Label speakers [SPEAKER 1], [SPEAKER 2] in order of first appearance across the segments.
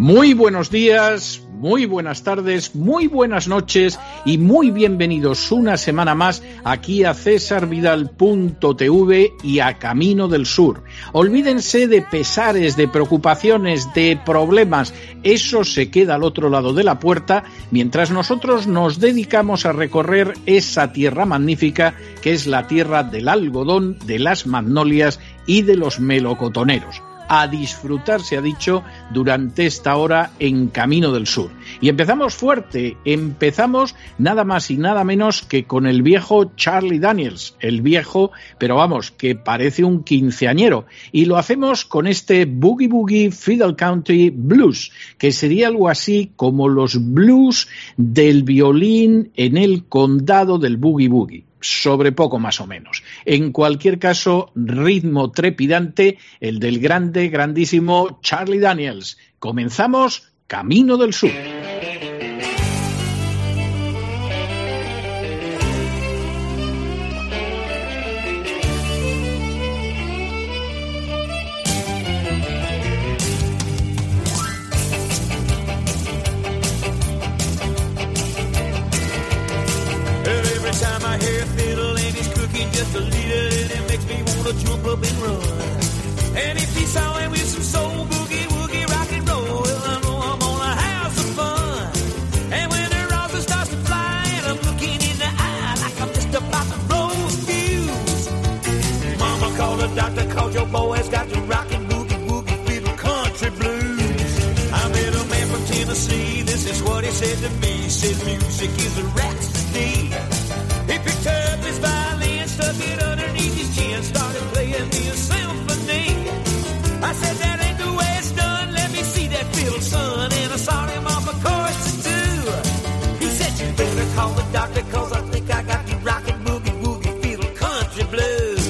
[SPEAKER 1] Muy buenos días, muy buenas tardes, muy buenas noches y muy bienvenidos una semana más aquí a cesarvidal.tv y a Camino del Sur. Olvídense de pesares, de preocupaciones, de problemas, eso se queda al otro lado de la puerta mientras nosotros nos dedicamos a recorrer esa tierra magnífica que es la tierra del algodón, de las magnolias y de los melocotoneros a disfrutar, se ha dicho, durante esta hora en Camino del Sur. Y empezamos fuerte, empezamos nada más y nada menos que con el viejo Charlie Daniels, el viejo, pero vamos, que parece un quinceañero. Y lo hacemos con este Boogie Boogie Fiddle Country Blues, que sería algo así como los blues del violín en el condado del Boogie Boogie sobre poco más o menos. En cualquier caso, ritmo trepidante, el del grande, grandísimo Charlie Daniels. Comenzamos Camino del Sur.
[SPEAKER 2] Said to me. Said music is a rhapsody. He picked up his violin, stuck it underneath his chin, started playing me a symphony. I said that ain't the way it's done. Let me see that fiddle, son. And I sought him off a chorus to do. He said you better call the doctor, cause I think I got the rockin' boogie woogie fiddle country blues.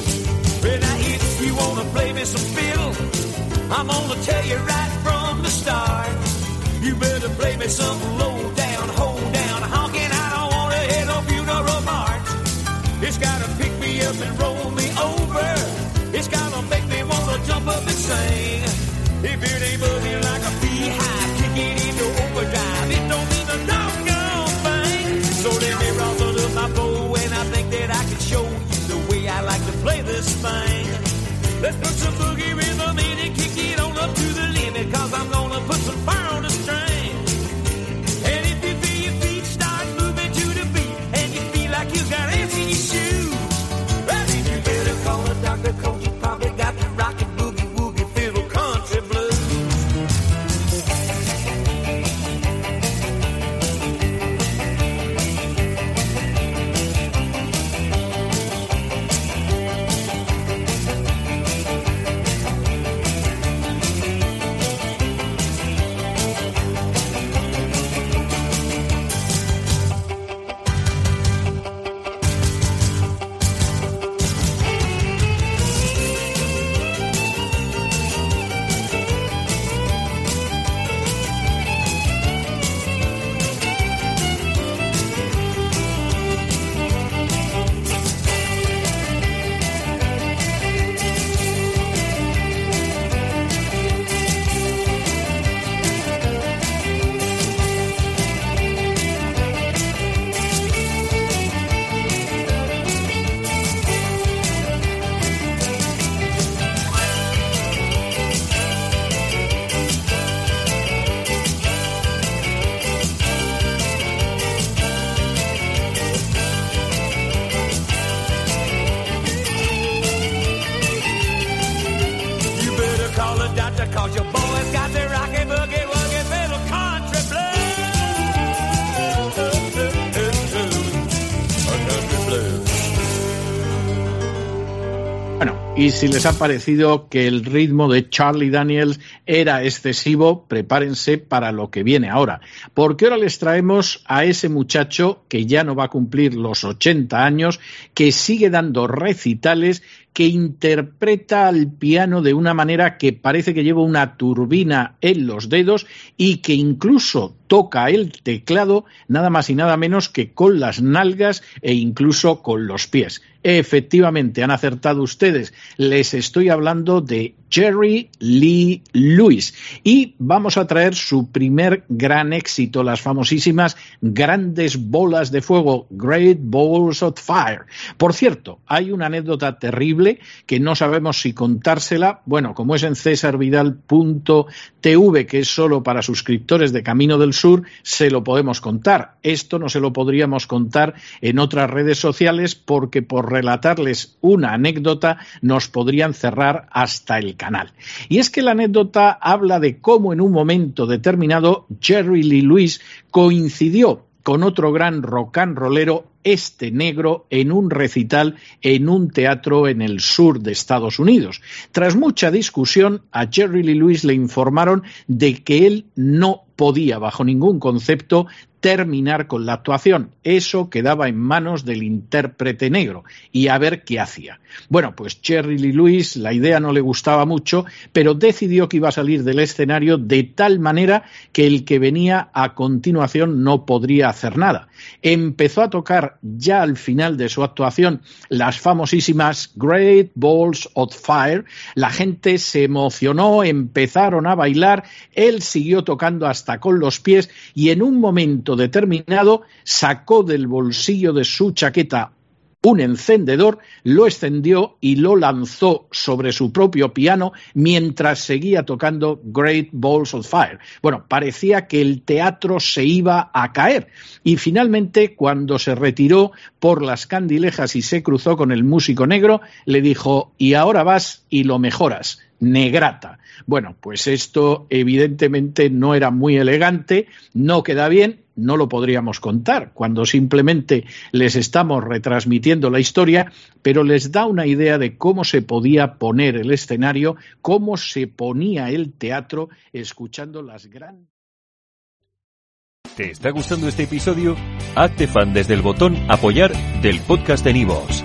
[SPEAKER 2] Well, now if you wanna play me some fiddle, I'm gonna tell you right from the start. You better play me something low It's gotta pick me up and roll me over. It's gotta make me wanna jump up and sing. If it ain't buzzing like a beehive, kick it into overdrive. It don't mean a doggone thing. So let me rustle up my bow and I think that I can show you the way I like to play this thing. Let's put some boogie rhythm in it
[SPEAKER 1] Bueno, y si les ha parecido que el ritmo de Charlie Daniels era excesivo, prepárense para lo que viene ahora, porque ahora les traemos a ese muchacho que ya no va a cumplir los 80 años, que sigue dando recitales, que interpreta al piano de una manera que parece que lleva una turbina en los dedos y que incluso toca el teclado nada más y nada menos que con las nalgas e incluso con los pies. Efectivamente, han acertado ustedes. Les estoy hablando de Jerry Lee Lewis. Y vamos a traer su primer gran éxito, las famosísimas grandes bolas de fuego, Great Balls of Fire. Por cierto, hay una anécdota terrible que no sabemos si contársela. Bueno, como es en cesarvidal.tv, que es solo para suscriptores de Camino del Sur, se lo podemos contar. Esto no se lo podríamos contar en otras redes sociales porque por relatarles una anécdota nos podrían cerrar hasta el canal. Y es que la anécdota habla de cómo en un momento determinado Jerry Lee Lewis coincidió con otro gran rock and rollero este negro en un recital en un teatro en el sur de Estados Unidos. Tras mucha discusión, a Jerry Lee Lewis le informaron de que él no podía, bajo ningún concepto, terminar con la actuación. Eso quedaba en manos del intérprete negro y a ver qué hacía. Bueno, pues Jerry Lee Lewis la idea no le gustaba mucho, pero decidió que iba a salir del escenario de tal manera que el que venía a continuación no podría hacer nada. Empezó a tocar ya al final de su actuación las famosísimas Great Balls of Fire. La gente se emocionó, empezaron a bailar, él siguió tocando hasta con los pies y en un momento determinado sacó del bolsillo de su chaqueta un encendedor, lo extendió y lo lanzó sobre su propio piano mientras seguía tocando Great Balls of Fire. Bueno, parecía que el teatro se iba a caer y finalmente cuando se retiró por las candilejas y se cruzó con el músico negro, le dijo, y ahora vas y lo mejoras negrata. Bueno, pues esto evidentemente no era muy elegante, no queda bien, no lo podríamos contar cuando simplemente les estamos retransmitiendo la historia, pero les da una idea de cómo se podía poner el escenario, cómo se ponía el teatro escuchando las grandes.
[SPEAKER 3] ¿Te está gustando este episodio? Hazte fan desde el botón apoyar del podcast de Nivos.